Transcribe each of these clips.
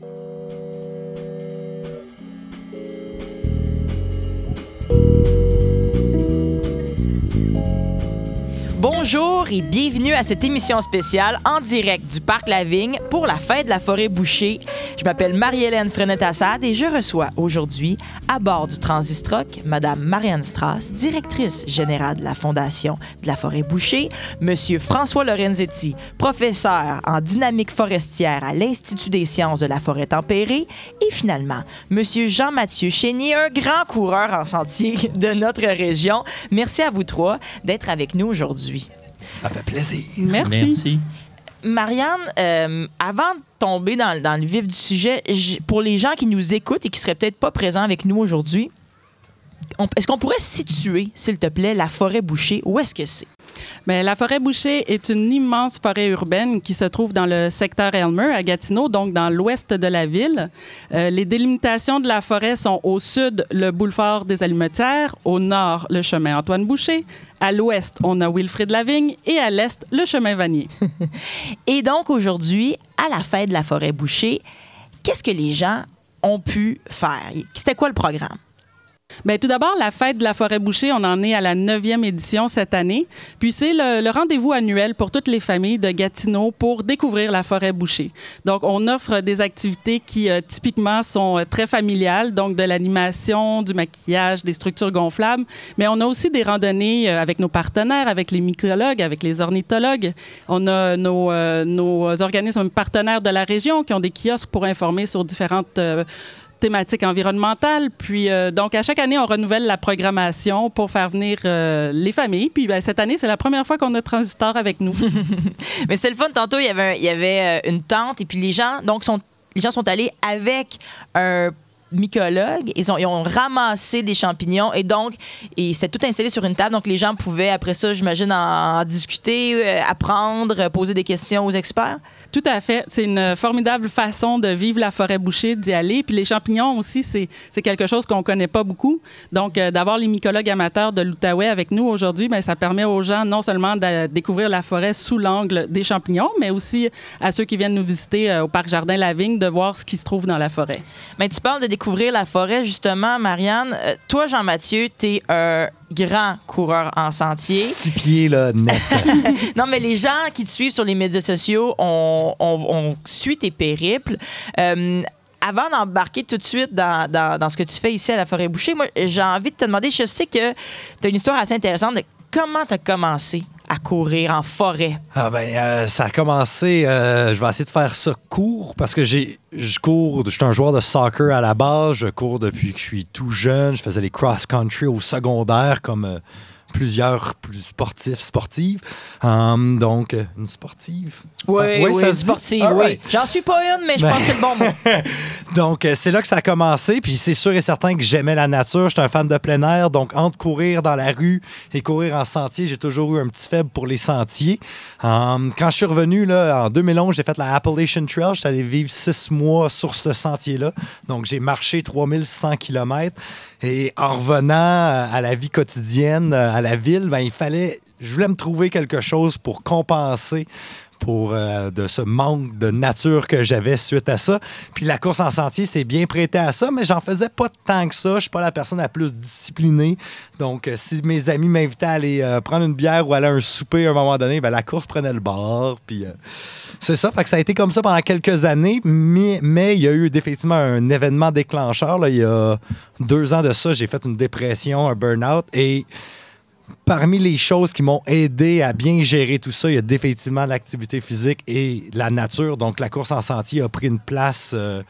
Thank you. Bonjour et bienvenue à cette émission spéciale en direct du Parc Lavigne pour la fête de la forêt bouchée. Je m'appelle Marie-Hélène Frenette-Assad et je reçois aujourd'hui, à bord du Transistroc, Madame Marianne Strass, directrice générale de la Fondation de la forêt bouchée, Monsieur François Lorenzetti, professeur en dynamique forestière à l'Institut des sciences de la forêt tempérée et finalement, Monsieur Jean-Mathieu Chénier, un grand coureur en sentier de notre région. Merci à vous trois d'être avec nous aujourd'hui. Ça fait plaisir. Merci. Merci. Marianne, euh, avant de tomber dans, dans le vif du sujet, pour les gens qui nous écoutent et qui seraient peut-être pas présents avec nous aujourd'hui, est-ce qu'on pourrait situer, s'il te plaît, la forêt bouchée? Où est-ce que c'est? Ben, la forêt bouchée est une immense forêt urbaine qui se trouve dans le secteur Elmer à Gatineau, donc dans l'ouest de la ville. Euh, les délimitations de la forêt sont au sud le boulevard des Allumetières, au nord le chemin Antoine Boucher, à l'ouest on a Wilfrid Lavigne et à l'est le chemin Vanier. Et donc, aujourd'hui, à la fête de la forêt bouchée, qu'est-ce que les gens ont pu faire? C'était quoi le programme? Bien, tout d'abord, la fête de la forêt bouchée, on en est à la neuvième édition cette année. Puis c'est le, rendez-vous annuel pour toutes les familles de Gatineau pour découvrir la forêt bouchée. Donc, on offre des activités qui euh, typiquement sont euh, très familiales, donc de l'animation, du maquillage, des structures gonflables. Mais on a aussi des randonnées euh, avec nos partenaires, avec les mycologues, avec les ornithologues. On a nos, organismes partenaires de la région qui ont des kiosques pour informer sur différentes thématiques environnementales. Puis, euh, donc, à chaque année, on renouvelle la programmation pour faire venir euh, les familles. Puis, ben, cette année, c'est la première fois qu'on a Transistor avec nous. Mais c'est le fun. Tantôt, il y avait, il y avait euh, une tente et puis les gens, donc, sont, les gens sont allés avec un mycologue. Ils ont, ils ont ramassé des champignons et donc, c'était tout installé sur une table. Donc, les gens pouvaient, après ça, j'imagine, en, en discuter, euh, apprendre, euh, poser des questions aux experts. Tout à fait. C'est une formidable façon de vivre la forêt bouchée, d'y aller. Puis les champignons aussi, c'est quelque chose qu'on connaît pas beaucoup. Donc, euh, d'avoir les mycologues amateurs de l'Outaouais avec nous aujourd'hui, ben, ça permet aux gens non seulement de découvrir la forêt sous l'angle des champignons, mais aussi à ceux qui viennent nous visiter euh, au Parc Jardin La Vigne de voir ce qui se trouve dans la forêt. Mais tu parles de découvrir la forêt, justement, Marianne. Euh, toi, Jean-Mathieu, tu es un grand coureur en sentier. Six pieds, là, net. Non, mais les gens qui te suivent sur les médias sociaux, on, on, on suit tes périples. Euh, avant d'embarquer tout de suite dans, dans, dans ce que tu fais ici à la Forêt Bouchée, moi, j'ai envie de te demander, je sais que tu as une histoire assez intéressante de comment tu as commencé? À courir en forêt. Ah ben, euh, ça a commencé. euh, je vais essayer de faire ça court parce que j'ai, je cours. Je suis un joueur de soccer à la base. Je cours depuis que je suis tout jeune. Je faisais les cross-country au secondaire comme euh, plusieurs plus sportifs, sportives. Hum, donc, euh, une sportive. Oui, Ah, oui, ça se dit? sportive, oui. right. J'en suis pas une, mais je Ben- pense que c'est le bon mot. Donc, euh, c'est là que ça a commencé. Puis c'est sûr et certain que j'aimais la nature. J'étais un fan de plein air. Donc, entre courir dans la rue et courir en sentier, j'ai toujours eu un petit faible pour les sentiers. Hum, quand je suis revenu là, en 2011, j'ai fait la Appalachian Trail. J'étais allé vivre six mois sur ce sentier-là. Donc, j'ai marché 3100 km. Et en revenant euh, à la vie quotidienne, euh, à la ville, ben, il fallait... Je voulais me trouver quelque chose pour compenser pour euh, de ce manque de nature que j'avais suite à ça. Puis la course en sentier s'est bien prêtée à ça, mais j'en faisais pas tant que ça. Je suis pas la personne la plus disciplinée. Donc, euh, si mes amis m'invitaient à aller euh, prendre une bière ou aller à un souper à un moment donné, ben, la course prenait le bord. Puis c'est ça. Ça a été comme ça pendant quelques années, mais, mais il y a eu effectivement un événement déclencheur. Là, il y a deux ans de ça, j'ai fait une dépression, un burn-out et parmi les choses qui m'ont aidé à bien gérer tout ça, il y a définitivement l'activité physique et la nature. Donc, la course en sentier a pris une place. euh,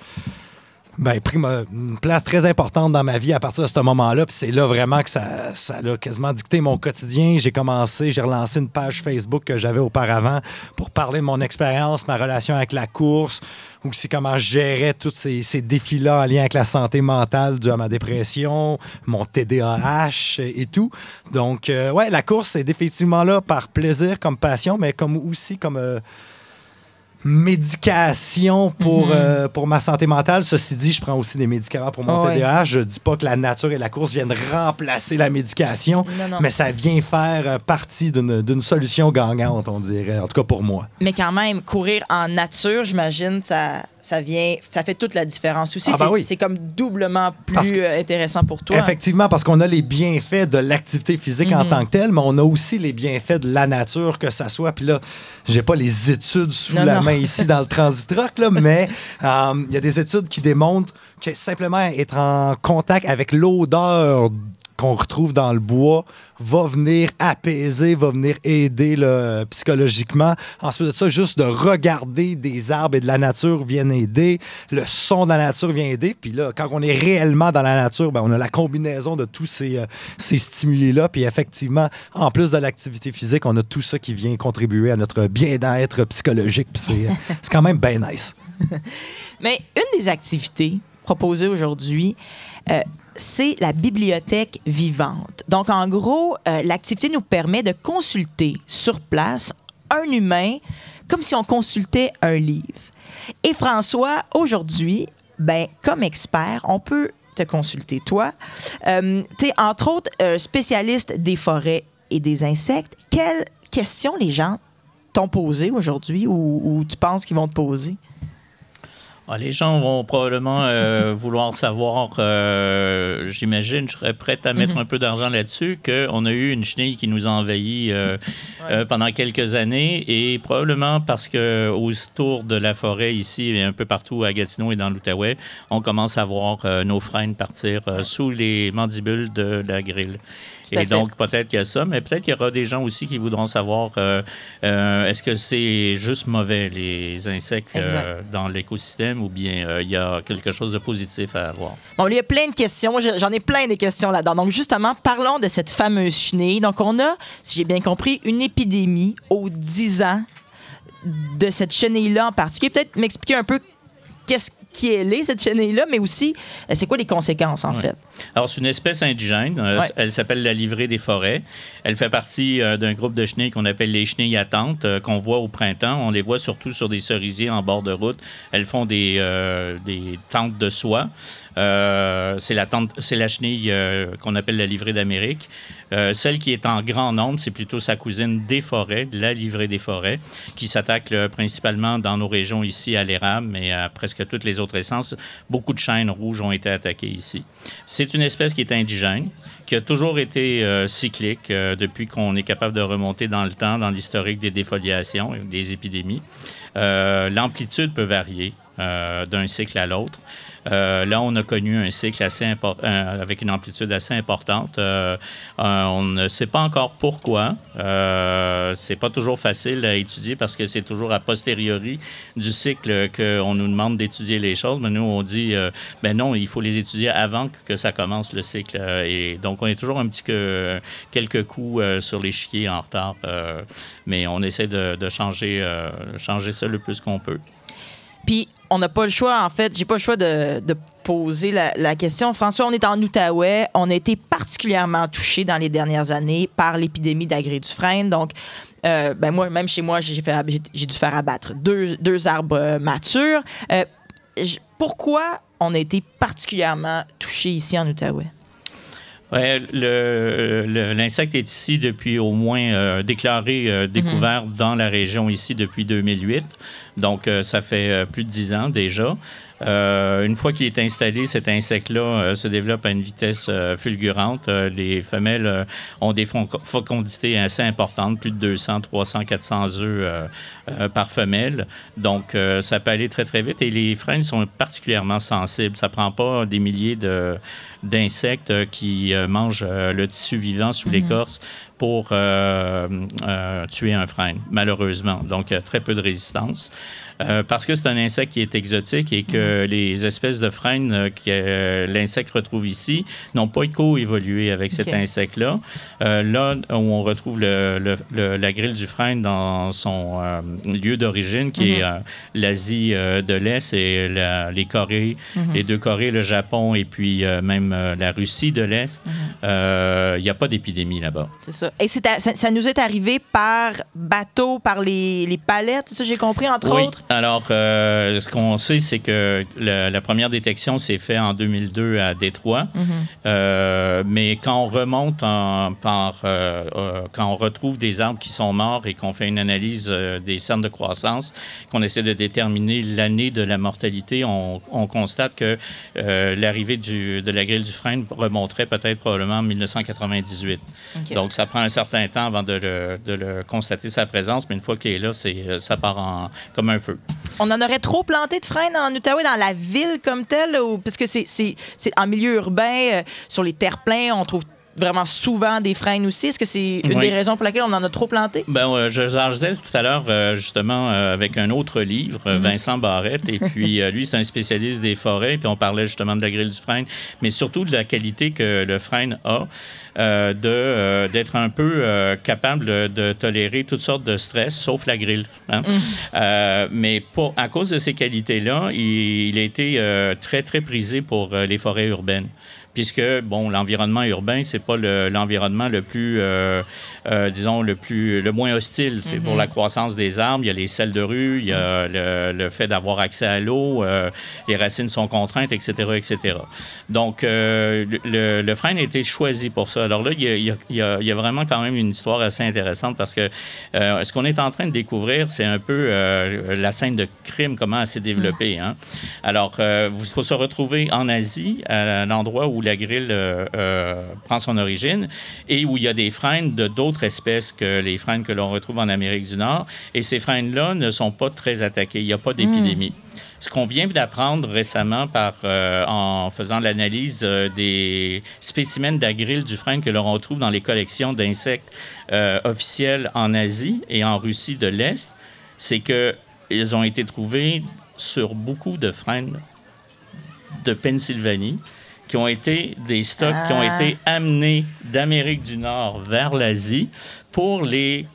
ben, pris une place très importante dans ma vie à partir de ce moment-là. Puis c'est là vraiment que ça, ça a quasiment dicté mon quotidien. J'ai commencé, j'ai relancé une page Facebook que j'avais auparavant pour parler de mon expérience, ma relation avec la course, ou aussi comment je gérais tous ces, ces défis-là en lien avec la santé mentale due à ma dépression, mon TDAH et tout. Donc, euh, ouais, la course est définitivement là par plaisir, comme passion, mais comme aussi comme... euh, médication pour, euh, pour ma santé mentale. Ceci dit, je prends aussi des médicaments pour mon ouais. TDAH. Je dis pas que la nature et la course viennent remplacer la médication, Non, non. mais ça vient faire euh, partie d'une d'une solution gagnante, on dirait, en tout cas pour moi. Mais quand même, courir en nature, j'imagine, ça, ça vient, ça fait toute la différence aussi. Ah, ben c'est, oui. comme doublement plus que- euh, intéressant pour toi. Effectivement, parce qu'on a les bienfaits de l'activité physique en Mhm. tant que telle, mais on a aussi les bienfaits de la nature, que ça soit. Puis là, j'ai pas les études sous Non, la non. main ici dans le Transitrock, là, mais euh, il y a des études qui démontrent que simplement être en contact avec l'odeur qu'on retrouve dans le bois va venir apaiser, va venir aider psychologiquement. Ensuite de ça, juste de regarder des arbres et de la nature viennent aider. Le son de la nature vient aider. Puis là, quand on est réellement dans la nature, ben, on a la combinaison de tous ces, euh, ces stimuli-là. Puis effectivement, en plus de l'activité physique, on a tout ça qui vient contribuer à notre bien-être psychologique. Puis c'est, euh, c'est quand même bien nice. Mais une des activités proposées aujourd'hui, euh, c'est la bibliothèque vivante. Donc, en gros, euh, l'activité nous permet de consulter sur place un humain comme si on consultait un livre. Et François, aujourd'hui, ben, comme expert, on peut te consulter, toi. Euh, tu es, entre autres, euh, spécialiste des forêts et des insectes. Quelles questions les gens t'ont posées aujourd'hui ou, ou tu penses qu'ils vont te poser? Ah, les gens vont probablement euh, vouloir savoir, euh, j'imagine, je serais prête à mettre Mhm. un peu d'argent là-dessus, qu'on a eu une chenille qui nous a envahis euh, pendant quelques années et probablement parce que autour de la forêt ici et un peu partout à Gatineau et dans l'Outaouais, on commence à voir nos frênes partir sous les mandibules de la grille. Tout à Et fait. donc, peut-être qu'il y a ça, mais peut-être qu'il y aura des gens aussi qui voudront savoir euh, euh, est-ce que c'est juste mauvais, les insectes euh, dans l'écosystème, ou bien il y a quelque chose de positif à avoir? Bon, il y a plein de questions. Je- J'en ai plein de questions là-dedans. Donc, justement, parlons de cette fameuse chenille. Donc, on a, si j'ai bien compris, une épidémie aux 10 ans de cette chenille-là en particulier. Peut-être m'expliquer un peu qu'est-ce qui elle est, cette chenille-là, mais aussi, euh, c'est quoi les conséquences, en Ouais. fait? Alors, c'est une espèce indigène. Euh, Ouais. Elle s'appelle la livrée des forêts. Elle fait partie euh, d'un groupe de chenilles qu'on appelle les chenilles à tente, euh, qu'on voit au printemps. On les voit surtout sur des cerisiers en bord de route. Elles font des, des tentes de soie. Euh, c'est la chenille euh, qu'on appelle la livrée d'Amérique. Euh, celle qui est en grand nombre, c'est plutôt sa cousine des forêts, la livrée des forêts, qui s'attaque principalement dans nos régions ici à l'érable, mais à presque toutes les autres essences. Beaucoup de chênes rouges ont été attaquées ici. C'est une espèce qui est indigène, qui a toujours été cyclique depuis qu'on est capable de remonter dans le temps, dans l'historique des défoliations, des épidémies. L'amplitude peut varier euh, d'un cycle à l'autre. Euh, là, on a connu un cycle assez euh, avec une amplitude assez importante. On ne sait pas encore pourquoi. C'est pas toujours facile à étudier parce que c'est toujours a posteriori du cycle qu'on nous demande d'étudier les choses. Mais nous, on dit, ben non, il faut les étudier avant que ça commence le cycle. Et donc, on est toujours un petit que quelques coups sur chiens en retard. mais on essaie de, de changer, changer ça le plus qu'on peut. Puis, on n'a pas le choix, en fait, j'ai pas le choix de, poser la, question. François, on est en Outaouais. On a été particulièrement touché dans les dernières années par l'épidémie d'agré-dufresne. Donc, euh, ben moi, même chez moi, j'ai, dû faire abattre deux, deux arbres matures. Euh, pourquoi on a été particulièrement touché ici en Outaouais? Ouais, le- le- l'insecte est ici depuis au moins euh, déclaré, euh, découvert dans la région ici depuis 2008. Donc, euh, ça fait euh, plus de dix ans déjà. Euh, une fois qu'il est installé, cet insecte-là euh, se développe à une vitesse euh, fulgurante. Les femelles ont des fécondités assez importantes, plus de 200, 300, 400 œufs par femelle. Donc, ça peut aller très, très vite. Et les frênes sont particulièrement sensibles. Ça prend pas des milliers d'insectes qui mangent le tissu vivant sous l'écorce pour euh, euh, tuer un frêne, malheureusement. Donc, très peu de résistance. Euh, parce que c'est un insecte qui est exotique et que les espèces de frênes euh, que euh, l'insecte retrouve ici n'ont pas co-évolué avec cet insecte-là. Euh, là où on retrouve le- le- le- la grille du frêne dans son euh, lieu d'origine, qui est euh, l'Asie euh, de l'Est et la- les Corées, les deux Corées, le Japon et puis euh, même euh, la Russie de l'Est, euh, il n'y a pas d'épidémie là-bas. C'est ça. Et à- ça, ça nous est arrivé par bateau, par les, les palettes, c'est ça j'ai compris, entre Oui. autres? Alors, euh, ce qu'on sait, c'est que le- la première détection s'est faite en 2002 à Détroit. Mhm. Euh, mais quand on remonte en- par, euh, euh, quand on retrouve des arbres qui sont morts et qu'on fait une analyse des cernes de croissance, qu'on essaie de déterminer l'année de la mortalité, on, on constate que l'arrivée de la grille du frein remonterait peut-être probablement en 1998. OK. Donc, ça prend un certain temps avant de le, de le constater sa présence, mais une fois qu'il est là, c'est, ça part en, comme un feu. On en aurait trop planté de freins en Outaouais, dans la ville comme telle, ou, parce que c'est, en milieu urbain, euh, sur les terre-pleins, on trouve vraiment souvent des freins aussi? Est-ce que c'est une Oui. des raisons pour laquelle on en a trop planté? Ben, euh, je disais tout à l'heure, euh, justement, euh, avec un autre livre, euh, Vincent Barrette. Et puis, euh, lui, c'est un spécialiste des forêts. Puis, on parlait justement de la grille du frein, mais surtout de la qualité que le frein a de, d'être un peu capable de, tolérer toutes sortes de stress, sauf la grille. hein. Euh, mais pour, à cause de ces qualités-là, il, il a été très, très prisé pour les forêts urbaines puisque bon l'environnement urbain c'est pas le- l'environnement le, plus euh, euh, disons le plus le moins hostile c'est pour la croissance des arbres. Il y a les selles de rue il y a le, le fait d'avoir accès à l'eau euh, les racines sont contraintes etc etc donc euh, le, le frein a été choisi pour ça. Alors là il y, a, il y a- il y a- vraiment quand même une histoire assez intéressante parce que euh, ce qu'on est en train de découvrir c'est un peu euh, la scène de crime comment elle s'est développée hein. alors euh, il faut se retrouver en Asie à l'endroit où la grille euh, euh, prend son origine et où il y a des frênes de d'autres espèces que les frênes que l'on retrouve en Amérique du Nord. Et ces frênes-là ne sont pas très attaqués. Il n'y a pas d'épidémie. Ce qu'on vient d'apprendre récemment par, euh, en faisant l'analyse euh, des spécimens d'agril du frêne que l'on retrouve dans les collections d'insectes euh, officielles en Asie et en Russie de l'Est, c'est qu'ils ont été trouvés sur beaucoup de frênes de Pennsylvanie qui ont été des stocks qui ont Ah. été amenés d'Amérique du Nord vers l'Asie pour les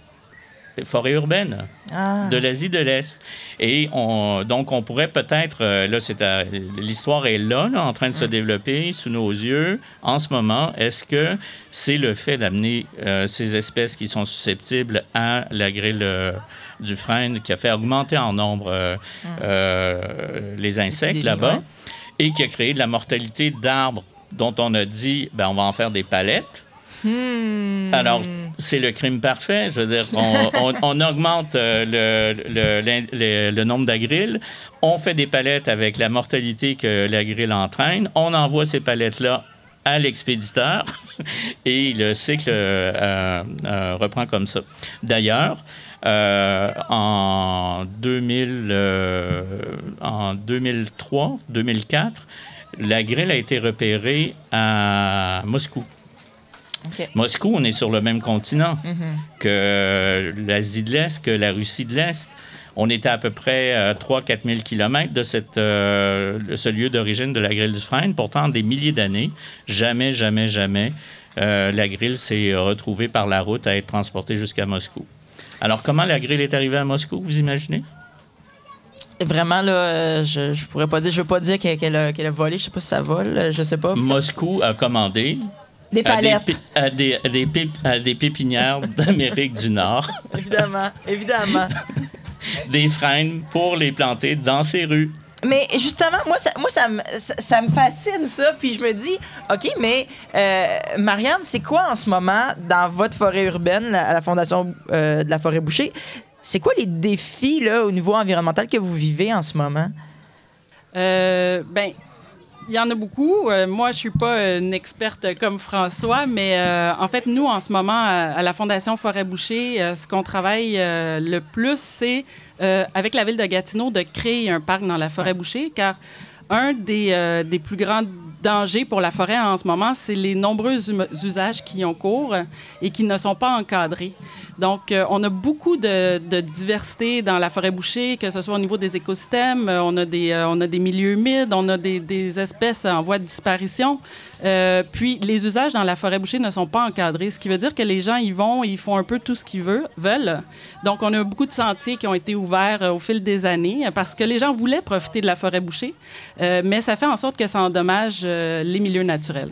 forêts urbaines Ah. de l'Asie de l'Est. Et on, donc, on pourrait peut-être, euh, là, c'est l'histoire est là, là, en train de se développer sous nos yeux en ce moment. Est-ce que c'est le fait d'amener euh, ces espèces qui sont susceptibles à la grille euh, du frêne qui a fait augmenter en nombre euh, euh, les insectes là-bas? ouais. Et qui a créé de la mortalité d'arbres dont on a dit, ben, on va en faire des palettes. Hmm. Alors, c'est le crime parfait. Je veux dire, on, on- on augmente euh, le, le- l'in- le- le nombre d'agrilles, on fait des palettes avec la mortalité que la grille entraîne, on envoie ces palettes-là à l'expéditeur et le cycle euh, euh, reprend comme ça. D'ailleurs, euh, en, 2000, euh, en 2003, 2004, la grille a été repérée à Moscou. Moscou, on est sur le même continent que l'Asie de l'Est, que la Russie de l'Est. On était à peu près euh, 3-4 000 kilomètres de, cette, euh, ce lieu d'origine de la grille du frein. Pourtant, des milliers d'années, jamais, jamais, jamais, euh, la grille s'est retrouvée par la route à être transportée jusqu'à Moscou. Alors, comment la grille est arrivée à Moscou, vous imaginez? Vraiment, là, euh, je, je pourrais pas dire, je veux pas dire qu'elle, qu'elle a, volé, je sais pas si ça vole, euh, je sais pas. Moscou a commandé Des à des, palettes, pi- à des, à des pip- à des pépinières d'Amérique du Nord. évidemment, évidemment. des freins pour les planter dans ces rues. Mais justement, moi, ça, moi ça, me, ça, me fascine, ça. Puis je me dis, OK, mais euh, Marianne, c'est quoi en ce moment dans votre forêt urbaine, à la Fondation euh, de la forêt bouchée? C'est quoi les défis là, au niveau environnemental que vous vivez en ce moment? Euh, ben, il y en a beaucoup. Moi, je suis pas une experte comme François, mais en fait, nous, en ce moment, à, la Fondation Forêt Boucher, ce qu'on travaille le plus, c'est euh, avec la ville de Gatineau de créer un parc dans la forêt Boucher, car un des, euh, des plus grands dangers pour la forêt en ce moment, c'est les nombreux hum- usages qui ont cours et qui ne sont pas encadrés. Donc, euh, on a beaucoup de, diversité dans la forêt bouchée, que ce soit au niveau des écosystèmes, euh, on a des, euh, on a des milieux humides, on a des, espèces en voie de disparition. Puis, les usages dans la forêt bouchée ne sont pas encadrés, ce qui veut dire que les gens y vont, ils font un peu tout ce qu'ils veulent. Donc, on a beaucoup de sentiers qui ont été ouverts au fil des années parce que les gens voulaient profiter de la forêt bouchée, mais ça fait en sorte que ça endommage euh, les milieux naturels.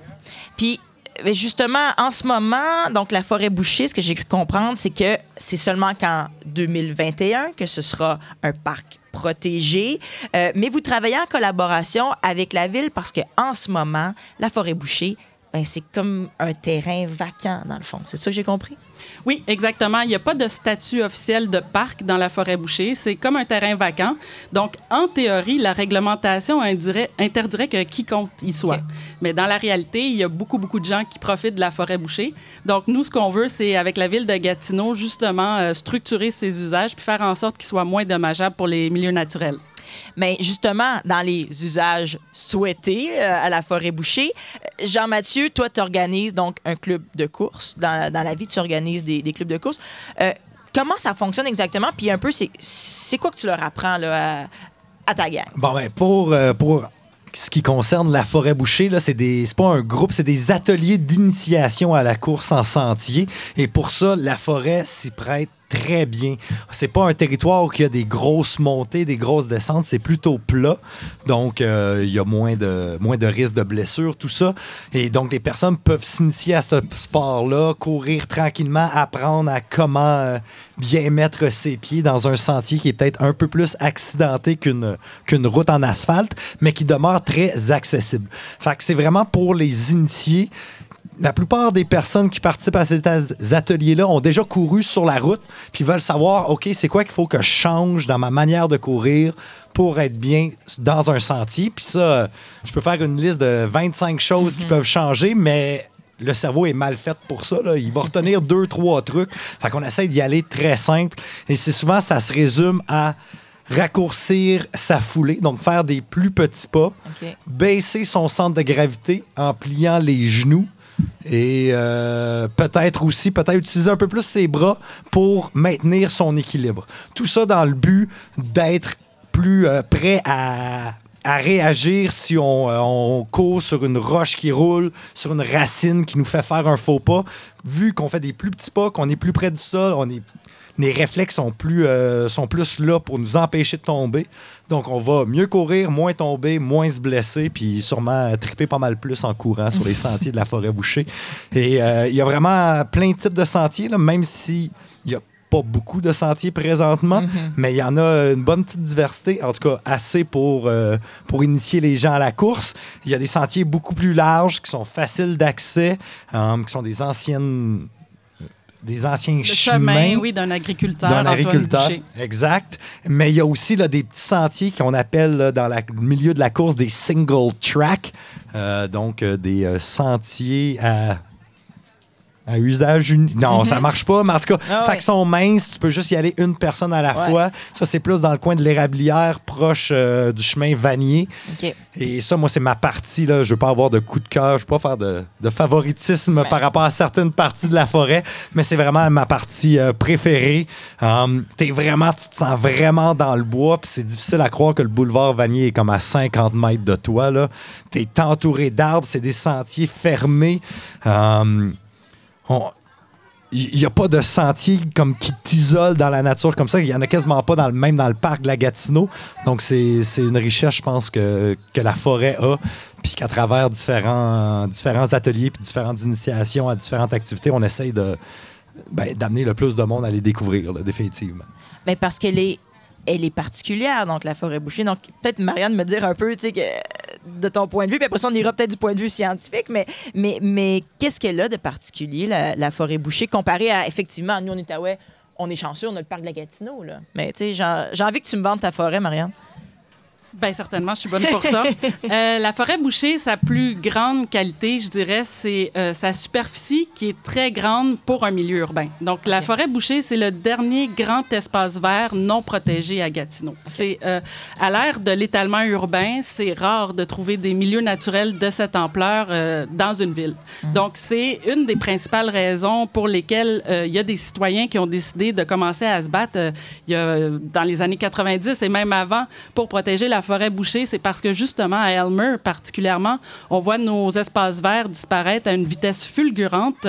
Puis, justement, en ce moment, donc la forêt bouchée, ce que j'ai cru comprendre, c'est que c'est seulement qu'en 2021 que ce sera un parc protégé. Euh, mais vous travaillez en collaboration avec la ville parce que en ce moment, la forêt bouchée, ben, c'est comme un terrain vacant, dans le fond. C'est ça que j'ai compris? Oui, exactement. Il n'y a pas de statut officiel de parc dans la forêt bouchée. C'est comme un terrain vacant. Donc, en théorie, la réglementation indirait, interdirait que quiconque y soit. Mais dans la réalité, il y a beaucoup, beaucoup de gens qui profitent de la forêt bouchée. Donc, nous, ce qu'on veut, c'est, avec la ville de Gatineau, justement, euh, structurer ces usages puis faire en sorte qu'ils soient moins dommageables pour les milieux naturels. Mais justement, dans les usages souhaités euh, à la forêt bouchée, euh, Jean-Mathieu, toi, tu organises donc un club de course. Dans, la vie, tu organises des, clubs de course. Euh, comment ça fonctionne exactement? Puis un peu, c'est quoi que tu leur apprends à, à ta gang? Bon, ben, pour, pour ce qui concerne la forêt bouchée, là, c'est des, pas un groupe, c'est des ateliers d'initiation à la course en sentier. Et pour ça, la forêt s'y prête très bien. C'est pas un territoire où il y a des grosses montées, des grosses descentes, c'est plutôt plat. Donc, euh, il y a moins de, risques de blessures, tout ça. Et donc, les personnes peuvent s'initier à ce sport-là, courir tranquillement, apprendre à comment euh, bien mettre ses pieds dans un sentier qui est peut-être un peu plus accidenté qu'une qu'une route en asphalte, mais qui demeure très accessible. Fait que c'est vraiment pour les initiés la plupart des personnes qui participent à ces ateliers-là ont déjà couru sur la route, puis veulent savoir, OK, c'est quoi qu'il faut que je change dans ma manière de courir pour être bien dans un sentier? Puis ça, je peux faire une liste de 25 choses qui mhm. peuvent changer, mais le cerveau est mal fait pour ça. Il va retenir deux, trois trucs. Fait qu'on essaie d'y aller très simple. Et c'est souvent, ça se résume à raccourcir sa foulée, donc faire des plus petits pas, baisser son centre de gravité en pliant les genoux et euh, peut-être aussi, peut-être utiliser un peu plus ses bras pour maintenir son équilibre. Tout ça dans le but d'être plus euh, prêt à, réagir si euh, on, court sur une roche qui roule, sur une racine qui nous fait faire un faux pas. Vu qu'on fait des plus petits pas, qu'on est plus près du sol, on est les réflexes sont plus, euh, sont plus là pour nous empêcher de tomber. Donc, on va mieux courir, moins tomber, moins se blesser, puis sûrement triper pas mal plus en courant sur les sentiers de la forêt bouchée. Et euh, il y a vraiment plein de types de sentiers, là, même si il y a pas beaucoup de sentiers présentement, mm-hmm. mais il y en a une bonne petite diversité, en tout cas assez pour, euh, pour initier les gens à la course. Il y a des sentiers beaucoup plus larges qui sont faciles d'accès, qui sont des anciennes des anciens chemins. oui, d'un agriculteur. D'un agriculteur, exact. Mais il y a aussi là, des petits sentiers qu'on appelle dans le milieu de la course des single track, euh, donc euh, des euh, sentiers à à usage unique. Non, ça mhm. marche pas, mais en tout cas, ah fait sont minces, tu peux juste y aller une personne à la fois. Ça, c'est plus dans le coin de l'érablière, proche euh, du chemin Vanier. Et ça, moi, c'est ma partie. Là. Je veux pas avoir de coup de cœur, je veux pas faire de, favoritisme par rapport à certaines parties de la forêt, mais c'est vraiment ma partie euh, préférée. Um, es vraiment, tu te sens vraiment dans le bois, puis c'est difficile à croire que le boulevard Vanier est comme à 50 mètres de toi. Tu es entouré d'arbres, c'est des sentiers fermés. Um, il n'y a pas de sentier comme qui t'isole dans la nature comme ça. Il n'y en a quasiment pas dans le, même dans le parc de la Gatineau. Donc, c'est une richesse, je pense, que, que la forêt a. Puis qu'à travers différents, différents ateliers puis différentes initiations à différentes activités, on essaye ben, d'amener le plus de monde à les découvrir, définitivement. Mais ben, parce qu'elle est, elle est particulière, donc la forêt bouchée. Donc, peut-être, Marianne, me dire un peu, tu sais, que de ton point de vue, puis après ça, on ira peut-être du point de vue scientifique, mais, mais, mais qu'est-ce qu'elle a de particulier, la, forêt bouchée, comparée à, effectivement, nous, en Outaouais, on est chanceux, on a le parc de la Gatineau, là. Mais, tu sais, j'ai envie que tu me vendes ta forêt, Marianne. Bien, certainement, je suis bonne pour ça. Euh, la forêt bouchée, sa plus grande qualité, je dirais, c'est euh, sa superficie qui est très grande pour un milieu urbain. Donc, la forêt bouchée, c'est le dernier grand espace vert non protégé à Gatineau. C'est euh, à l'ère de l'étalement urbain, c'est rare de trouver des milieux naturels de cette ampleur dans une ville. Mhm. Donc, c'est une des principales raisons pour lesquelles il y a des citoyens qui ont décidé de commencer à se battre il y a, dans les années 90 et même avant pour protéger la forêt bouchée, c'est parce que justement, à Elmer particulièrement, on voit nos espaces verts disparaître à une vitesse fulgurante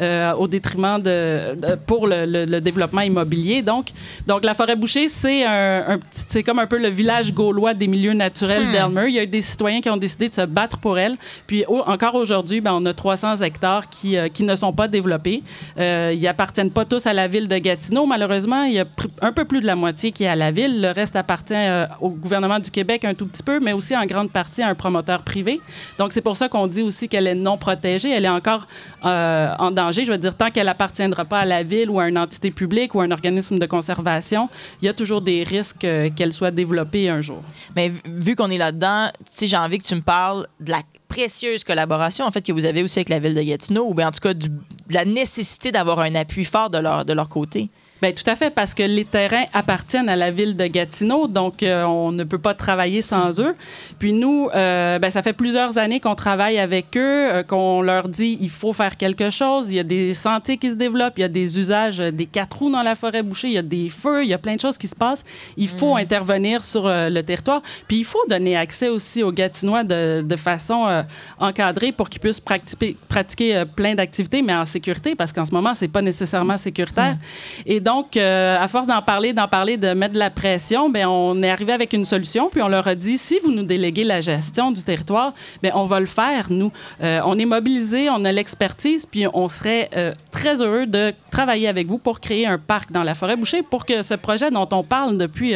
euh, au détriment de, pour le, développement immobilier. Donc, donc la forêt bouchée, c'est un, c'est comme un peu le village gaulois des milieux naturels hmm. d'Elmer. Il y a eu des citoyens qui ont décidé de se battre pour elle. Puis encore aujourd'hui, ben, on a 300 hectares qui, euh, qui ne sont pas développés. Euh, ils appartiennent pas tous à la ville de Gatineau. Malheureusement, il y a un peu plus de la moitié qui est à la ville. Le reste appartient euh, au gouvernement du Québec un tout petit peu, mais aussi en grande partie à un promoteur privé. Donc, c'est pour ça qu'on dit aussi qu'elle est non protégée. Elle est encore euh, en danger. Je veux dire, tant qu'elle appartiendra pas à la ville ou à une entité publique ou à un organisme de conservation, il y a toujours des risques euh, qu'elle soit développée un jour. Mais vu qu'on est là-dedans, j'ai envie que tu me parles de la précieuse collaboration en fait que vous avez aussi avec la ville de Gatineau ou bien en tout cas de la nécessité d'avoir un appui fort de leur, de leur côté. Bien, tout à fait, parce que les terrains appartiennent à la ville de Gatineau, donc euh, on ne peut pas travailler sans eux. Puis nous, euh, ben, ça fait plusieurs années qu'on travaille avec eux, euh, qu'on leur dit il faut faire quelque chose. Il y a des sentiers qui se développent, il y a des usages des quatre roues dans la forêt bouchée, il y a des feux, il y a plein de choses qui se passent. Il faut mm. intervenir sur le territoire. Puis il faut donner accès aussi aux Gatinois de, de façon encadrée pour qu'ils puissent pratiquer, pratiquer plein d'activités, mais en sécurité, parce qu'en ce moment, c'est pas nécessairement sécuritaire. Mm. Et donc, euh, à force d'en parler, d'en parler, de mettre de la pression, ben on est arrivé avec une solution. Puis on leur a dit, si vous nous déléguez la gestion du territoire, ben on va le faire, nous. Euh, on est mobilisés, on a l'expertise, puis on serait euh, très heureux de travailler avec vous pour créer un parc dans la forêt bouchée pour que ce projet dont on parle depuis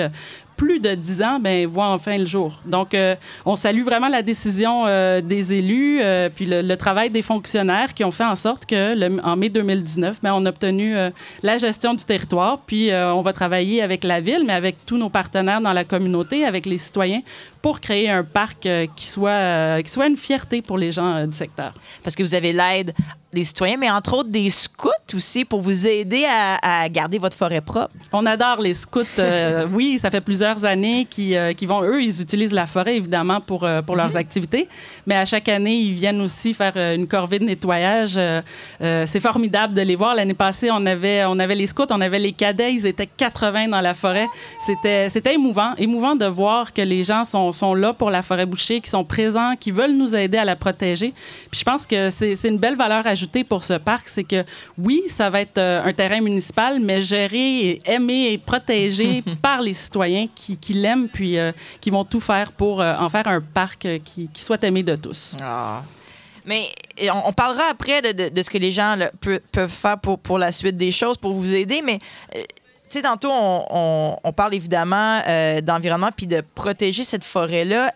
plus de 10 ans, ben, voit enfin le jour. Donc, euh, on salue vraiment la décision euh, des élus, euh, puis le, travail des fonctionnaires qui ont fait en sorte que, en mai 2019, ben, on a obtenu la gestion du territoire, puis on va travailler avec la ville, mais avec tous nos partenaires dans la communauté, avec les citoyens, pour créer un parc qui, soit, qui soit une fierté pour les gens du secteur. Parce que vous avez l'aide des citoyens, mais entre autres des scouts aussi pour vous aider à, garder votre forêt propre. On adore les scouts. Euh, oui, ça fait plusieurs années qu'ils euh, vont, eux, ils utilisent la forêt évidemment pour, euh, pour leurs mhm. activités, mais à chaque année, ils viennent aussi faire une corvée de nettoyage. c'est formidable de les voir. L'année passée, on avait, on avait les scouts, on avait les cadets, ils étaient 80 dans la forêt. C'était émouvant, émouvant de voir que les gens sont, sont là pour la forêt bouchée, qui sont présents, qui veulent nous aider à la protéger. Puis je pense que c'est une belle valeur ajoutée pour ce parc, c'est que oui, ça va être euh, un terrain municipal, mais géré, aimé et protégé par les citoyens qui, l'aiment, puis euh, qui vont tout faire pour euh, en faire un parc qui, soit aimé de tous. Ah. Mais on, parlera après de, ce que les gens peuvent faire pour, pour la suite des choses, pour vous aider, mais tantôt, on, parle évidemment d'environnement puis de protéger cette forêt-là.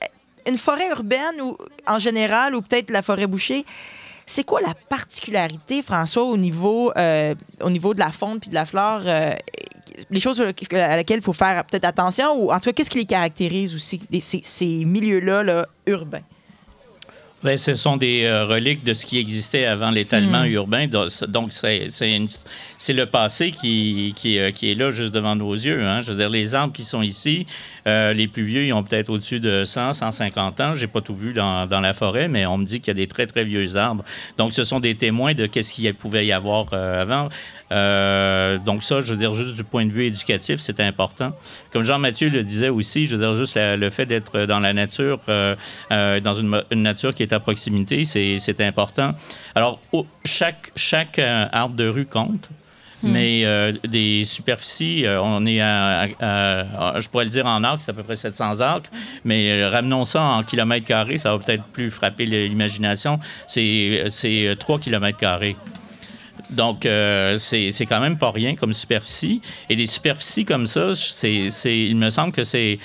Une forêt urbaine ou en général, ou peut-être la forêt bouchée, c'est quoi la particularité, François, au niveau, euh, au niveau de la faune puis de la flore? Euh, les choses à laquelle il faut faire peut-être attention, ou en tout cas, qu'est-ce qui les caractérise aussi, ces, ces milieux-là là, urbains? Ben, ce sont des euh, reliques de ce qui existait avant l'étalement hmm. urbain. Donc, c'est le passé qui, qui, euh, qui, est là juste devant nos yeux. Hein. Je veux dire, les arbres qui sont ici, euh, les plus vieux, ils ont peut-être au-dessus de 100, 150 ans. J'ai pas tout vu dans, dans, la forêt, mais on me dit qu'il y a des très, très vieux arbres. Donc, ce sont des témoins de qu'est-ce qu'il pouvait y avoir avant. Donc ça, je veux dire, juste du point de vue éducatif, c'est important. Comme Jean-Mathieu le disait aussi, je veux dire, juste le fait d'être dans la nature, dans une, nature qui est à proximité, c'est important. Alors, chaque, chaque arbre de rue compte. Hmm. Mais des superficies, on est à, je pourrais le dire en arc, c'est à peu près 700 arcs, mais ramenons ça en kilomètres carrés, ça va peut-être plus frapper l'imagination, c'est 3 kilomètres carrés. Donc, euh, c'est quand même pas rien comme superficie. Et des superficies comme ça, c'est il me semble que c'est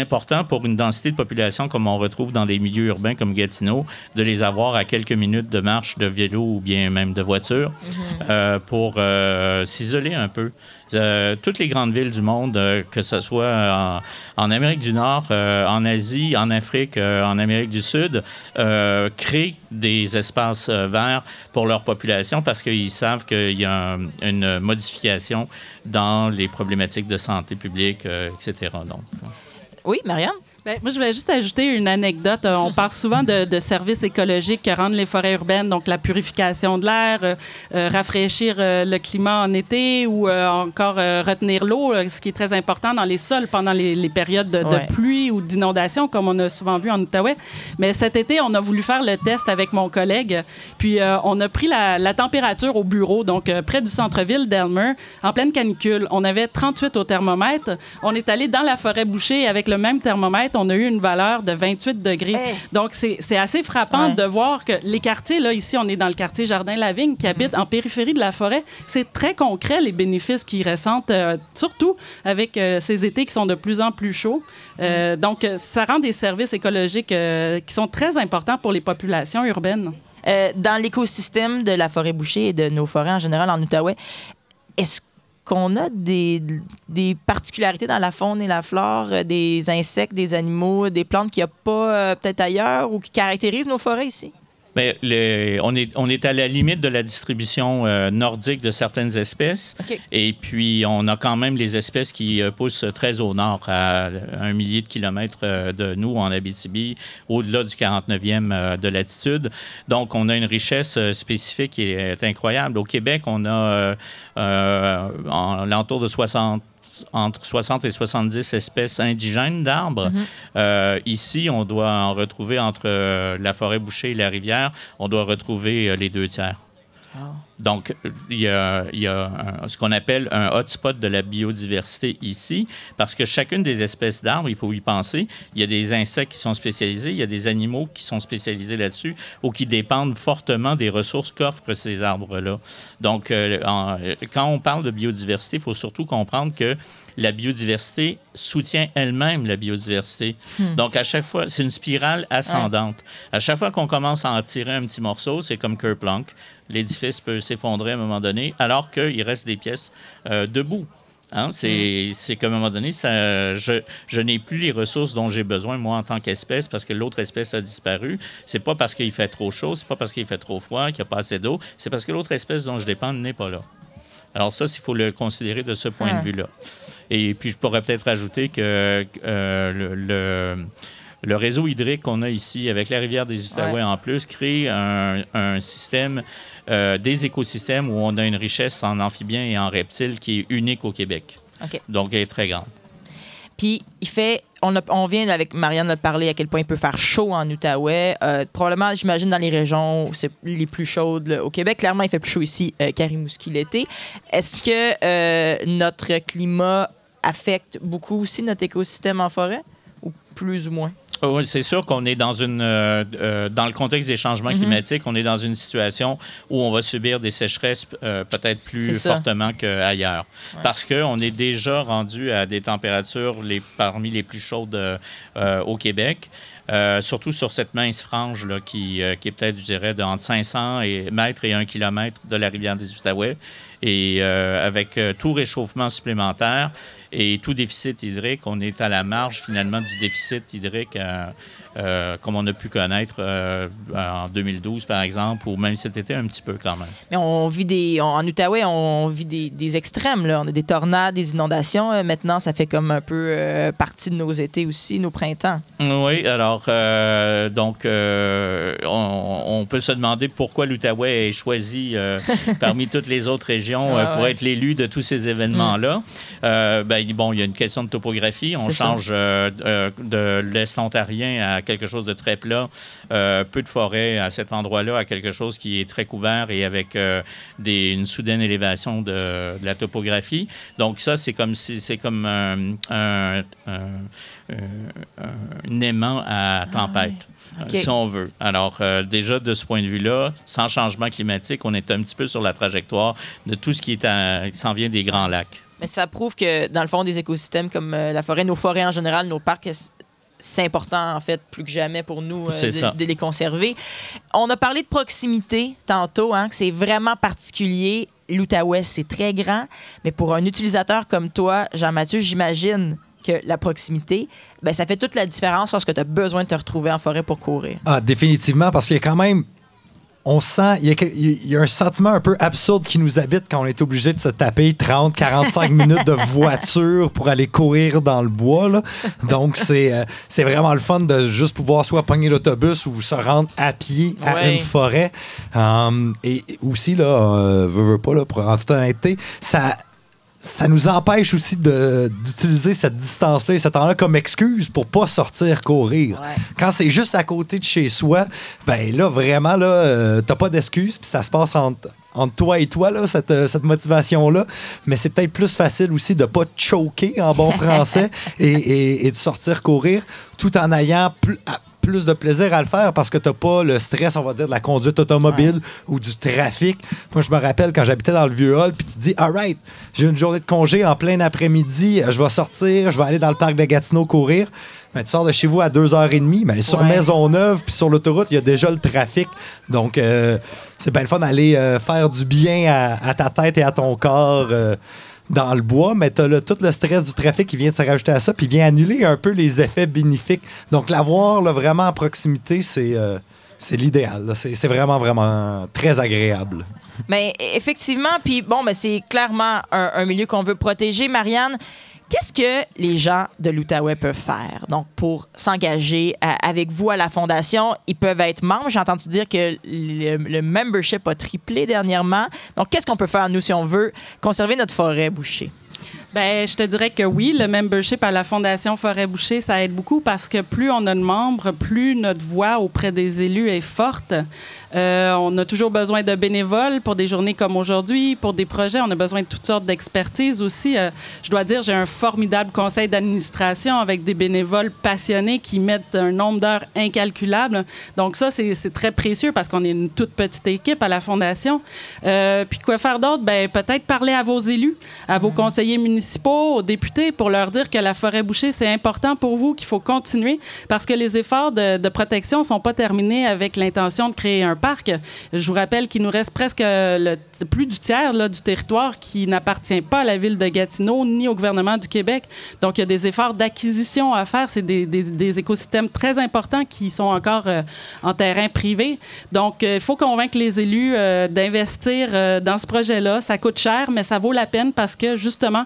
important pour une densité de population comme on retrouve dans des milieux urbains comme Gatineau, de les avoir à quelques minutes de marche de vélo ou bien même de voiture mhm. euh, pour euh, s'isoler un peu. Euh, toutes les grandes villes du monde, que ce soit en, Amérique du Nord, en Asie, en Afrique, en Amérique du Sud, créent des espaces verts pour leur population parce qu'ils savent qu'il y a une modification dans les problématiques de santé publique, etc. Donc, oui, Marianne? Ben, moi, je vais juste ajouter une anecdote. Euh, on parle souvent de, services écologiques que rendent les forêts urbaines, donc la purification de l'air, euh, euh, rafraîchir le climat en été ou encore retenir l'eau, ce qui est très important dans les sols pendant les, périodes de, pluie ou d'inondation, comme on a souvent vu en Outaouais. Mais cet été, on a voulu faire le test avec mon collègue, puis on a pris la, la, température au bureau, donc près du centre-ville d'Elmer, en pleine canicule. On avait 38 au thermomètre. On est allé dans la forêt bouchée avec le même thermomètre on a eu une valeur de 28 degrés. Donc, c'est assez frappant de voir que les quartiers, là, ici, on est dans le quartier Jardin-Lavigne, qui habite en périphérie de la forêt. C'est très concret, les bénéfices qu'ils ressentent, euh, surtout avec euh, ces étés qui sont de plus en plus chauds. Euh, donc, ça rend des services écologiques qui sont très importants pour les populations urbaines. dans l'écosystème de la forêt bouchée et de nos forêts en général en Outaouais, est-ce qu'on a des, particularités dans la faune et la flore, euh, des insectes, des animaux, des plantes qu'il n'y a pas euh, peut-être ailleurs ou qui caractérisent nos forêts ici? On, est, on est à la limite de la distribution euh, nordique de certaines espèces. Et puis, on a quand même les espèces qui euh, poussent très au nord, à un millier de kilomètres euh, de nous, en Abitibi, au-delà du 49e de latitude. Donc, on a une richesse spécifique qui est incroyable. Au Québec, on a en l'entour de 60 entre 60 et 70 espèces indigènes d'arbres. Mhm. Euh, ici, on doit en retrouver entre euh, la forêt bouchée et la rivière, on doit retrouver euh, les deux tiers. Ah. Donc, il y a, ce qu'on appelle un hotspot de la biodiversité ici, parce que chacune des espèces d'arbres, il faut y penser, il y a des insectes qui sont spécialisés, il y a des animaux qui sont spécialisés là-dessus ou qui dépendent fortement des ressources qu'offrent ces arbres-là. Donc, quand on parle de biodiversité, il faut surtout comprendre que la biodiversité soutient elle-même la biodiversité. Hmm. Donc, à chaque fois, c'est une spirale ascendante. À chaque fois qu'on commence à en tirer un petit morceau, c'est comme Kerplunk. L'édifice peut s'effondrer à un moment donné, alors qu'il reste des pièces euh, debout. Hein. C'est hmm. qu'à un moment donné, ça, je, je n'ai plus les ressources dont j'ai besoin, moi, en tant qu'espèce, parce que l'autre espèce a disparu. C'est pas parce qu'il fait trop chaud, c'est pas parce qu'il fait trop froid, qu'il n'y a pas assez d'eau, c'est parce que l'autre espèce dont je dépends n'est pas là. Alors ça, il faut le considérer de ce point de vue-là. Et puis, je pourrais peut-être ajouter que euh, le, réseau hydrique qu'on a ici, avec la rivière des Outaouais en plus, crée un, système, euh, des écosystèmes où on a une richesse en amphibiens et en reptiles qui est unique au Québec. Donc, elle est très grande. Puis, il fait on, vient avec Marianne de parler à quel point il peut faire chaud en Outaouais. Euh, probablement, j'imagine, dans les régions c'est les plus chaudes au Québec. Clairement, il fait plus chaud ici euh, qu'à Rimouski l'été. Est-ce que euh, notre climat affecte beaucoup aussi notre écosystème en forêt, ou plus ou moins? Oui, c'est sûr qu'on est dans une euh, euh, dans le contexte des changements mhm. climatiques, on est dans une situation où on va subir des sécheresses euh, peut-être plus fortement qu'ailleurs. Parce qu'on est déjà rendu à des températures les, parmi les plus chaudes au Québec. surtout sur cette mince frange là, qui, qui est peut-être, je dirais, de entre 500 et, mètres et 1 km de la rivière des Outaouais. Et avec tout réchauffement supplémentaire, et tout déficit hydrique, on est à la marge finalement du déficit hydrique euh, euh, comme on a pu connaître euh, en 2012, par exemple, ou même cet été un petit peu quand même. Mais on vit des. en Outaouais, on vit des, extrêmes. Là. On a des tornades, des inondations. Euh, maintenant, ça fait comme un peu partie de nos étés aussi, nos printemps. Oui, alors, donc, on, peut se demander pourquoi l'Outaouais est choisi parmi toutes les autres régions pour être l'élu de tous ces événements-là. Mm. ben, bon, il y a une question de topographie. On change de l'Est ontarien à quelque chose de très plat, euh, peu de forêt à cet endroit-là, à quelque chose qui est très couvert et avec euh, des, une soudaine élévation de, la topographie. Donc ça, c'est comme si c'est comme un, un, aimant à tempête. Ah si on veut. Alors, euh, déjà, de ce point de vue-là, sans changement climatique, on est un petit peu sur la trajectoire de tout ce qui, est qui s'en vient des grands lacs. Mais ça prouve que, dans le fond, des écosystèmes comme la forêt, nos forêts en général, nos parcs, c'est important, en fait, plus que jamais pour nous euh, de, les conserver. On a parlé de proximité tantôt, hein, que c'est vraiment particulier. L'Outaouais, c'est très grand, mais pour un utilisateur comme toi, Jean-Mathieu, j'imagine que la proximité, ben, ça fait toute la différence lorsque tu as besoin de te retrouver en forêt pour courir. Ah, définitivement, parce qu'il y a quand même on sent, il y, a, il y, a, un sentiment un peu absurde qui nous habite quand on est obligé de se taper 30, 45 minutes de voiture pour aller courir dans le bois. Là. Donc, c'est euh, c'est vraiment le fun de juste pouvoir soit pogner l'autobus ou se rendre à pied à Ouais. une forêt. Um, et aussi, là, euh, veux, veux pas, là, pour- en toute honnêteté, ça ça nous empêche aussi d'utiliser cette distance-là et ce temps-là comme excuse pour pas sortir courir. Ouais. Quand c'est juste à côté de chez soi, ben là, vraiment, là, euh, t'as pas d'excuse, puis ça se passe entre, entre toi et toi, là, cette, euh, cette motivation-là. Mais c'est peut-être plus facile aussi de pas te choquer en bon français et, et- et de sortir courir tout en ayant plus, à- plus de plaisir à le faire parce que t'as pas le stress, on va dire, de la conduite automobile ou du trafic. Moi, je me rappelle quand j'habitais dans le Vieux-Hall, puis tu te dis, all right, j'ai une journée de congé en plein après-midi, je vais sortir, je vais aller dans le parc de Gatineau courir. Ben, tu sors de chez vous à 2h30, mais sur Ouais. Maisonneuve, puis sur l'autoroute, il y a déjà le trafic. Donc, euh, c'est bien le fun d'aller euh, faire du bien à, à ta tête et à ton corps. euh, dans le bois, mais tu as tout le stress du trafic qui vient de se rajouter à ça, puis vient annuler un peu les effets bénéfiques. Donc, l'avoir vraiment à proximité, c'est euh, l'idéal. C'est vraiment, vraiment très agréable. Mais effectivement, puis bon, ben, c'est clairement un milieu qu'on veut protéger. Marianne, qu'est-ce que les gens de l'Outaouais peuvent faire? Donc, pour s'engager avec vous à la Fondation, ils peuvent être membres. J'ai entendu dire que le, le membership a triplé dernièrement. Donc, qu'est-ce qu'on peut faire, nous, si on veut conserver notre forêt bouchée? Ben, je te dirais que oui, le membership à la Fondation Forêt Boucher, ça aide beaucoup parce que plus on a de membres, plus notre voix auprès des élus est forte. Euh, on a toujours besoin de bénévoles pour des journées comme aujourd'hui, pour des projets. On a besoin de toutes sortes d'expertise aussi. Euh, je dois dire, j'ai un formidable conseil d'administration avec des bénévoles passionnés qui mettent un nombre d'heures incalculable. Donc ça, c'est très précieux parce qu'on est une toute petite équipe à la Fondation. Euh, puis quoi faire d'autre? Ben, peut-être parler à vos élus, à vos conseillers municipaux, aux députés pour leur dire que la forêt bouchée, c'est important pour vous, qu'il faut continuer parce que les efforts de, de protection sont pas terminés avec l'intention de créer un parc. Je vous rappelle qu'il nous reste presque le, plus du tiers là, du territoire qui n'appartient pas à la ville de Gatineau ni au gouvernement du Québec. Donc, il y a des efforts d'acquisition à faire. C'est des, des- des écosystèmes très importants qui sont encore euh, en terrain privé. Donc, euh, il faut convaincre les élus euh, d'investir euh, dans ce projet-là. Ça coûte cher, mais ça vaut la peine parce que, justement, euh,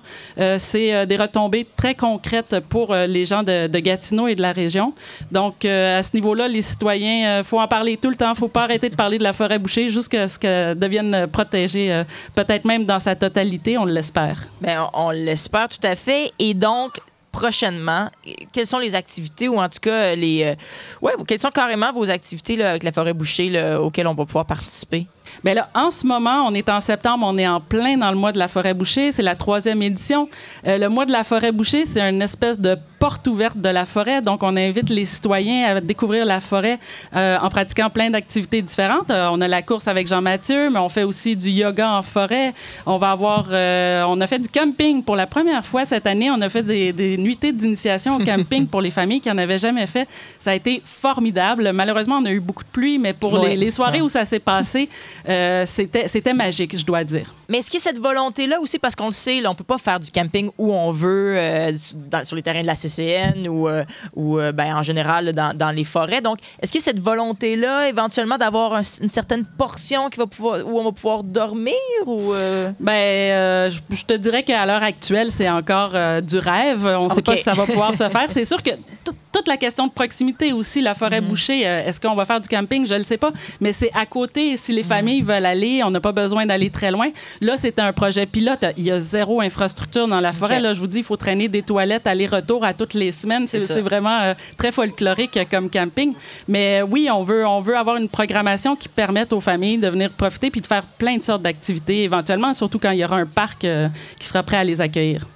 c'est euh, des retombées très concrètes pour euh, les gens de, Gatineau et de la région. Donc, euh, à ce niveau-là, les citoyens, il faut en parler tout le temps. Il ne faut pas arrêter de parler de la forêt bouchée jusqu'à ce qu'elle devienne euh, protégée, euh, peut-être même dans sa totalité, on l'espère. Bien, on, l'espère tout à fait. Et donc, prochainement, quelles sont les activités ou en tout cas les. euh, ouais, quelles sont carrément vos activités avec la forêt bouchée auxquelles on va pouvoir participer? Bien là, en ce moment, on est en septembre, on est en plein dans le mois de la forêt bouchée. C'est la troisième édition. Euh, le mois de la forêt bouchée, c'est une espèce de porte ouverte de la forêt. Donc, on invite les citoyens à découvrir la forêt euh, en pratiquant plein d'activités différentes. Euh, on a la course avec Jean-Mathieu, mais on fait aussi du yoga en forêt. On va avoir, euh, on a fait du camping pour la première fois cette année. On a fait des, des nuitées d'initiation au camping pour les familles qui n'en avaient jamais fait. Ça a été formidable. Malheureusement, on a eu beaucoup de pluie, mais pour Ouais. les, les soirées Ouais. où ça s'est passé, euh, c'était c'était magique, je dois dire. Mais est-ce qu'il y a cette volonté-là aussi, parce qu'on le sait, là, on peut pas faire du camping où on veut, euh, dans- sur les terrains de la CCN ou, euh, ou euh, ben, en général dans, dans les forêts. Donc, est-ce qu'il y a cette volonté-là, éventuellement, d'avoir un- une certaine portion qui va pouvoir, où on va pouvoir dormir ou... Ben, je, je te dirais qu'à l'heure actuelle, c'est encore du rêve. On ne sait pas si ça va pouvoir se faire. C'est sûr que tout- toute la question de proximité aussi, la forêt bouchée, euh, est-ce qu'on va faire du camping? Je ne le sais pas. Mais c'est à côté. Si les familles veulent aller, on n'a pas besoin d'aller très loin. Là, c'est un projet pilote. Il y a zéro infrastructure dans la forêt. Là, je vous dis, il faut traîner des toilettes aller-retour à toutes les semaines. C'est vraiment euh, très folklorique comme camping. Mais euh, oui, on veut, on veut avoir une programmation qui permette aux familles de venir profiter puis de faire plein de sortes d'activités éventuellement, surtout quand il y aura un parc euh, qui sera prêt à les accueillir.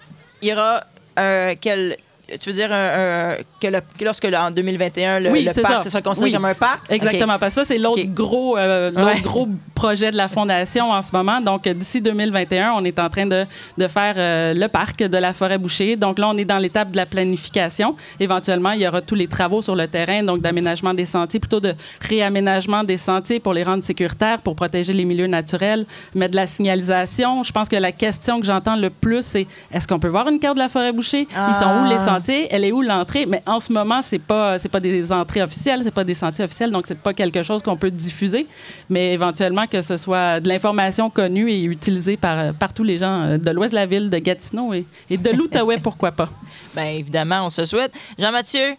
il y aura euh, quel... Tu veux dire que, le- que lorsque en 2021 le, Oui, le parc ça. ce sera considéré Oui. comme un parc Exactement, parce que ça, c'est l'autre gros, euh, l'autre Ouais. gros projet de la Fondation en ce moment. Donc, d'ici 2021, on est en train de, de faire euh, le parc de la forêt bouchée. Donc là, on est dans l'étape de la planification. Éventuellement, il y aura tous les travaux sur le terrain, donc d'aménagement des sentiers, plutôt de réaménagement des sentiers pour les rendre sécuritaires, pour protéger les milieux naturels, mettre de la signalisation. Je pense que la question que j'entends le plus, c'est est-ce qu'on peut voir une carte de la forêt bouchée? Ils sont où les Ah. sentiers? Elle est où l'entrée? Mais en ce moment, c'est pas, c'est pas des entrées officielles, c'est pas des sentiers officiels, donc c'est pas quelque chose qu'on peut diffuser. Mais éventuellement, que ce soit de l'information connue et utilisée par, tous les gens euh, de l'ouest de la ville, de Gatineau et, et de l'Outaouais, pourquoi pas. Bien évidemment, on se souhaite. Jean-Mathieu,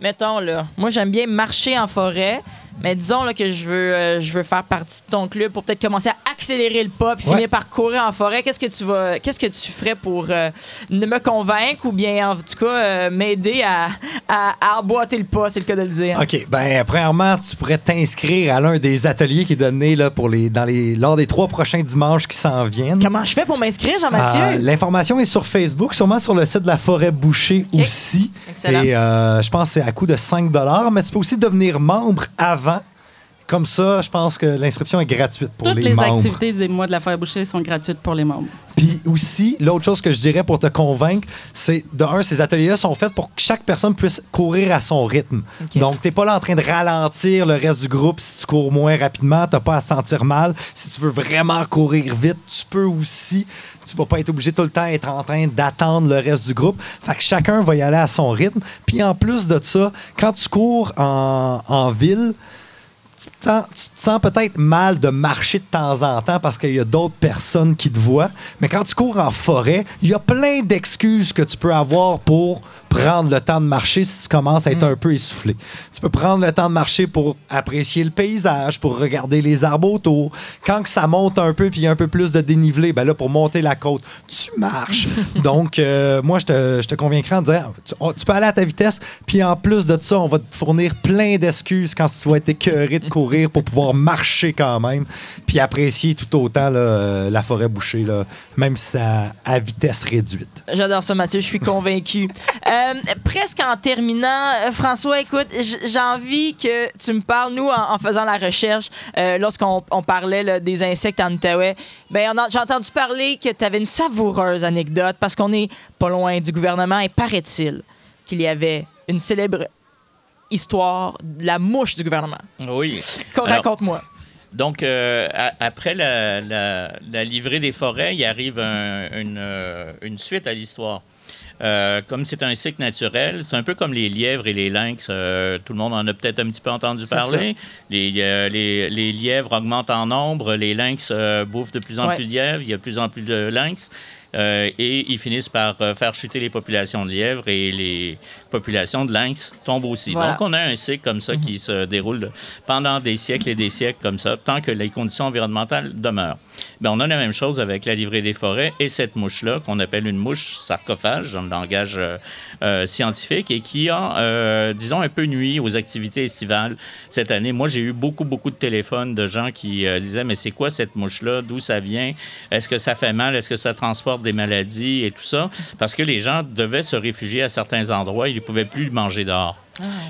mettons là, moi j'aime bien marcher en forêt, mais disons là, que je veux, euh, je veux faire partie de ton club pour peut-être commencer à accélérer le pas puis Ouais. finir par courir en forêt. Qu'est-ce que tu vas, qu'est-ce que tu ferais pour euh, me convaincre ou bien en tout cas euh, m'aider à, à, à emboîter le pas, c'est le cas de le dire? OK. Ben, premièrement, tu pourrais t'inscrire à l'un des ateliers qui est donné là, pour les, dans les, lors des trois prochains dimanches qui s'en viennent. Comment je fais pour m'inscrire, Jean-Mathieu? Euh, L'information est sur Facebook, sûrement sur le site de la Forêt Bouchée aussi. Excellent. Et euh, je pense que c'est à coût de 5 mais tu peux aussi devenir membre avant. Comme ça, je pense que l'inscription est gratuite pour Toutes les, les, membres. activités des mois de la forêt bouchée sont gratuites pour les membres. Puis aussi, l'autre chose que je dirais pour te convaincre, c'est de un, ces ateliers-là sont faits pour que chaque personne puisse courir à son rythme. OK. Donc, t'es pas là en train de ralentir le reste du groupe si tu cours moins rapidement, t'as pas à se sentir mal. Si tu veux vraiment courir vite, tu peux aussi. Tu vas pas être obligé tout le temps d'être en train d'attendre le reste du groupe. Fait que chacun va y aller à son rythme. Puis en plus de ça, quand tu cours en, en ville, tu te sens, peut-être mal de marcher de temps en temps parce qu'il y a d'autres personnes qui te voient. Mais quand tu cours en forêt, il y a plein d'excuses que tu peux avoir pour prendre le temps de marcher si tu commences à être un peu essoufflé. Tu peux prendre le temps de marcher pour apprécier le paysage, pour regarder les arbres autour. Quand que ça monte un peu puis il y a un peu plus de dénivelé, ben là, pour monter la côte, tu marches. Donc, euh, moi, je te, je te convaincrai en disant, tu, on- tu peux aller à ta vitesse, puis en plus de ça, on va te fournir plein d'excuses quand tu vas être écœuré de courir pour pouvoir marcher quand même, puis apprécier tout autant là, la forêt bouchée, là, même si c'est à, vitesse réduite. J'adore ça, Mathieu. Je suis convaincu. Euh, presque en terminant, euh, François, écoute, j'ai envie que tu me parles, nous, en, en faisant la recherche, euh, lorsqu'on on parlait là, des insectes en Outaouais, ben, j'ai entendu parler que tu avais une savoureuse anecdote parce qu'on est pas loin du gouvernement et paraît-il qu'il y avait une célèbre histoire de la mouche du gouvernement. Oui. Raconte-moi. Donc, euh, a- après la, la- la livrée des forêts, il arrive un- une, euh, une suite à l'histoire. Euh, comme c'est un cycle naturel, c'est un peu comme les lièvres et les lynx. euh, tout le monde en a peut-être un petit peu entendu parler. Les, euh, les, les lièvres augmentent en nombre, les lynx bouffent de plus en Ouais. plus de lièvres, il y a de plus en plus de lynx. Euh, et ils finissent par euh, faire chuter les populations de lièvres et les populations de lynx tombent aussi. Voilà. Donc, on a un cycle comme ça qui se déroule pendant des siècles et des siècles comme ça, tant que les conditions environnementales demeurent. Ben, on a la même chose avec la livrée des forêts et cette mouche-là, qu'on appelle une mouche sarcophage dans le langage euh, euh, scientifique et qui a, euh, disons, un peu nuit aux activités estivales cette année. Moi, j'ai eu beaucoup, beaucoup de téléphones de gens qui disaient, mais c'est quoi cette mouche-là? D'où ça vient? Est-ce que ça fait mal? Est-ce que ça transporte des maladies et tout ça? Parce que les gens devaient se réfugier à certains endroits. Ils ne pouvaient plus manger dehors.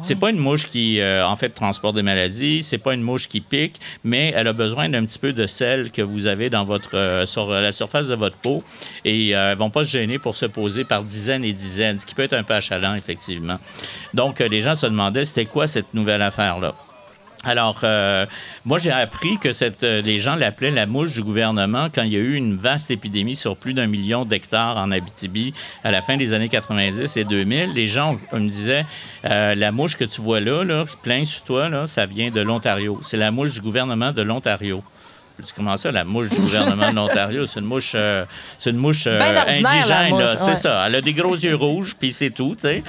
C'est pas une mouche qui, euh, en fait, transporte des maladies. C'est pas une mouche qui pique, mais elle a besoin d'un petit peu de sel que vous avez dans votre, euh, sur la surface de votre peau. Et euh, elles vont pas se gêner pour se poser par dizaines et dizaines, ce qui peut être un peu achalant, effectivement. Donc, euh, les gens se demandaient, c'était quoi cette nouvelle affaire-là? Alors, euh, moi, j'ai appris que cette, euh, les gens l'appelaient la mouche du gouvernement quand il y a eu une vaste épidémie sur plus d'un million d'hectares en Abitibi à la fin des années 90 et 2000. Les gens on me disaient, euh, la mouche que tu vois là, là plein sur toi, là, ça vient de l'Ontario. C'est la mouche du gouvernement de l'Ontario. Dis, comment ça, la mouche du gouvernement de l'Ontario? C'est une mouche, euh, c'est une mouche euh, Ben indigène, c'est ça. Elle a des gros yeux rouges, puis c'est tout, tu sais.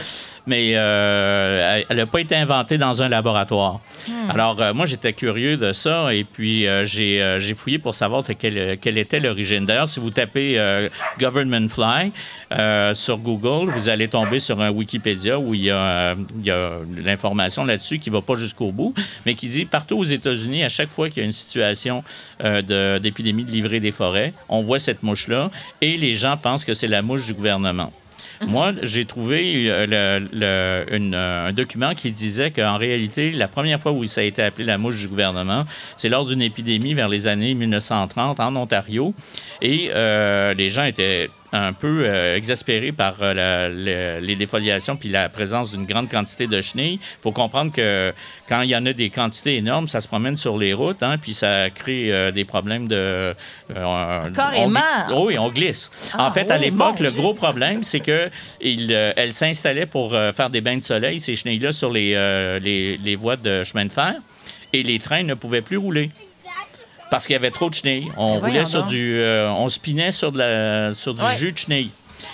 Mais euh, elle n'a pas été inventée dans un laboratoire. Hmm. Alors, euh, moi, j'étais curieux de ça, et puis euh, j'ai fouillé pour savoir quelle, quelle était l'origine. D'ailleurs, si vous tapez Government Fly sur Google, vous allez tomber sur un Wikipédia où il y a, l'information là-dessus qui ne va pas jusqu'au bout, mais qui dit partout aux États-Unis, à chaque fois qu'il y a une situation euh, de- d'épidémie de livrée des forêts, on voit cette mouche-là, et les gens pensent que c'est la mouche du gouvernement. Moi, j'ai trouvé euh, euh, un document qui disait qu'en réalité, la première fois où ça a été appelé la mouche du gouvernement, c'est lors d'une épidémie vers les années 1930 en Ontario. Et euh, les gens étaient un peu euh, exaspérés par euh, la- les défoliations puis la présence d'une grande quantité de chenilles. Il faut comprendre que quand il y en a des quantités énormes, ça se promène sur les routes, hein, puis ça crée euh, des problèmes de... Carrément. on oui, on glisse. Ah, en fait, à l'époque, le gros problème, c'est que il, elles s'installaient pour faire des bains de soleil, ces chenilles-là, sur les, les, les voies de chemin de fer, et les trains ne pouvaient plus rouler. Parce qu'il y avait trop de chenilles. On Mais roulait sur donc. du. euh, on spinait sur, de la, sur du Ouais. jus de chenilles.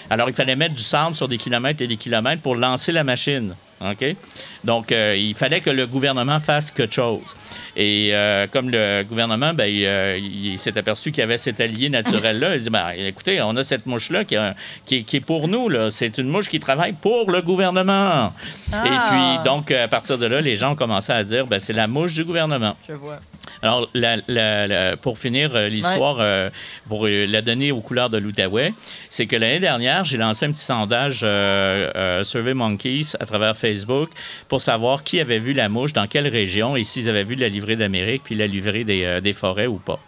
Alors, il fallait mettre du sable sur des kilomètres et des kilomètres pour lancer la machine. OK? Donc, euh, il fallait que le gouvernement fasse quelque chose. Et euh, comme le gouvernement, ben, il, euh, il s'est aperçu qu'il y avait cet allié naturel-là, il dit ben, écoutez, on a cette mouche-là qui, est- qui est pour nous. C'est une mouche qui travaille pour le gouvernement. Ah. Et puis, donc, à partir de là, les gens ont commencé à dire ben, c'est la mouche du gouvernement. Je vois. Alors, la- la- la- pour finir euh, l'histoire, euh, pour la donner aux couleurs de l'Outaouais, c'est que l'année dernière, j'ai lancé un petit sondage euh, euh, Survey Monkeys à travers Facebook pour savoir qui avait vu la mouche, dans quelle région, et s'ils avaient vu la livrée d'Amérique, puis la livrée des, euh, des forêts ou pas.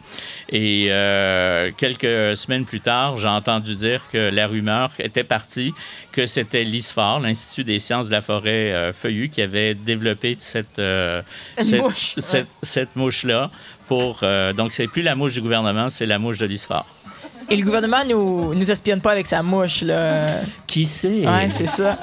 Et euh, quelques semaines plus tard, j'ai entendu dire que la rumeur était partie que c'était l'ISFAR, l'Institut des sciences de la forêt euh, feuillue, qui avait développé cette, cette, mouche, ouais. cette- cette mouche-là. Pour, euh, donc, c'est plus la mouche du gouvernement, c'est la mouche de l'ISFAR. Et le gouvernement nous, nous espionne pas avec sa mouche, là. Qui sait? Ouais, c'est ça.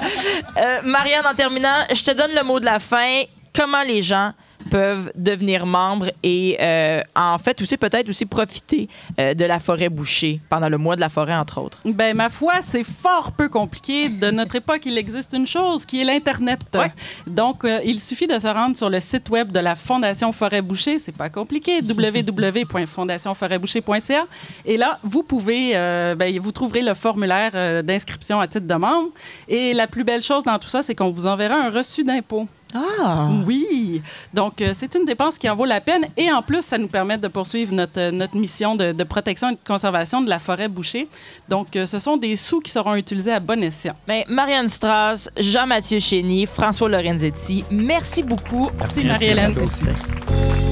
Euh, Marianne, en terminant, je te donne le mot de la fin. Comment les gens peuvent devenir membres et euh, en fait aussi peut-être aussi profiter euh, de la forêt bouchée pendant le mois de la forêt entre autres. Ben, ma foi, c'est fort peu compliqué. De notre époque, il existe une chose qui est l'Internet. Ouais. Donc, euh, il suffit de se rendre sur le site web de la Fondation Forêt Boucher. C'est pas compliqué. www.fondationforêtboucher.ca. Et là, vous pouvez, ben, vous trouverez le formulaire d'inscription à titre de membre. Et la plus belle chose dans tout ça, c'est qu'on vous enverra un reçu d'impôt. Ah! Oui. Donc, euh, c'est une dépense qui en vaut la peine. Et en plus, ça nous permet de poursuivre notre, euh, notre mission de, de protection et de conservation de la forêt bouchée. Donc, euh, ce sont des sous qui seront utilisés à bon escient. Ben, Marianne Strauss, Jean-Mathieu Chény, François Lorenzetti, merci beaucoup. Merci, Marie-Hélène. à toi aussi.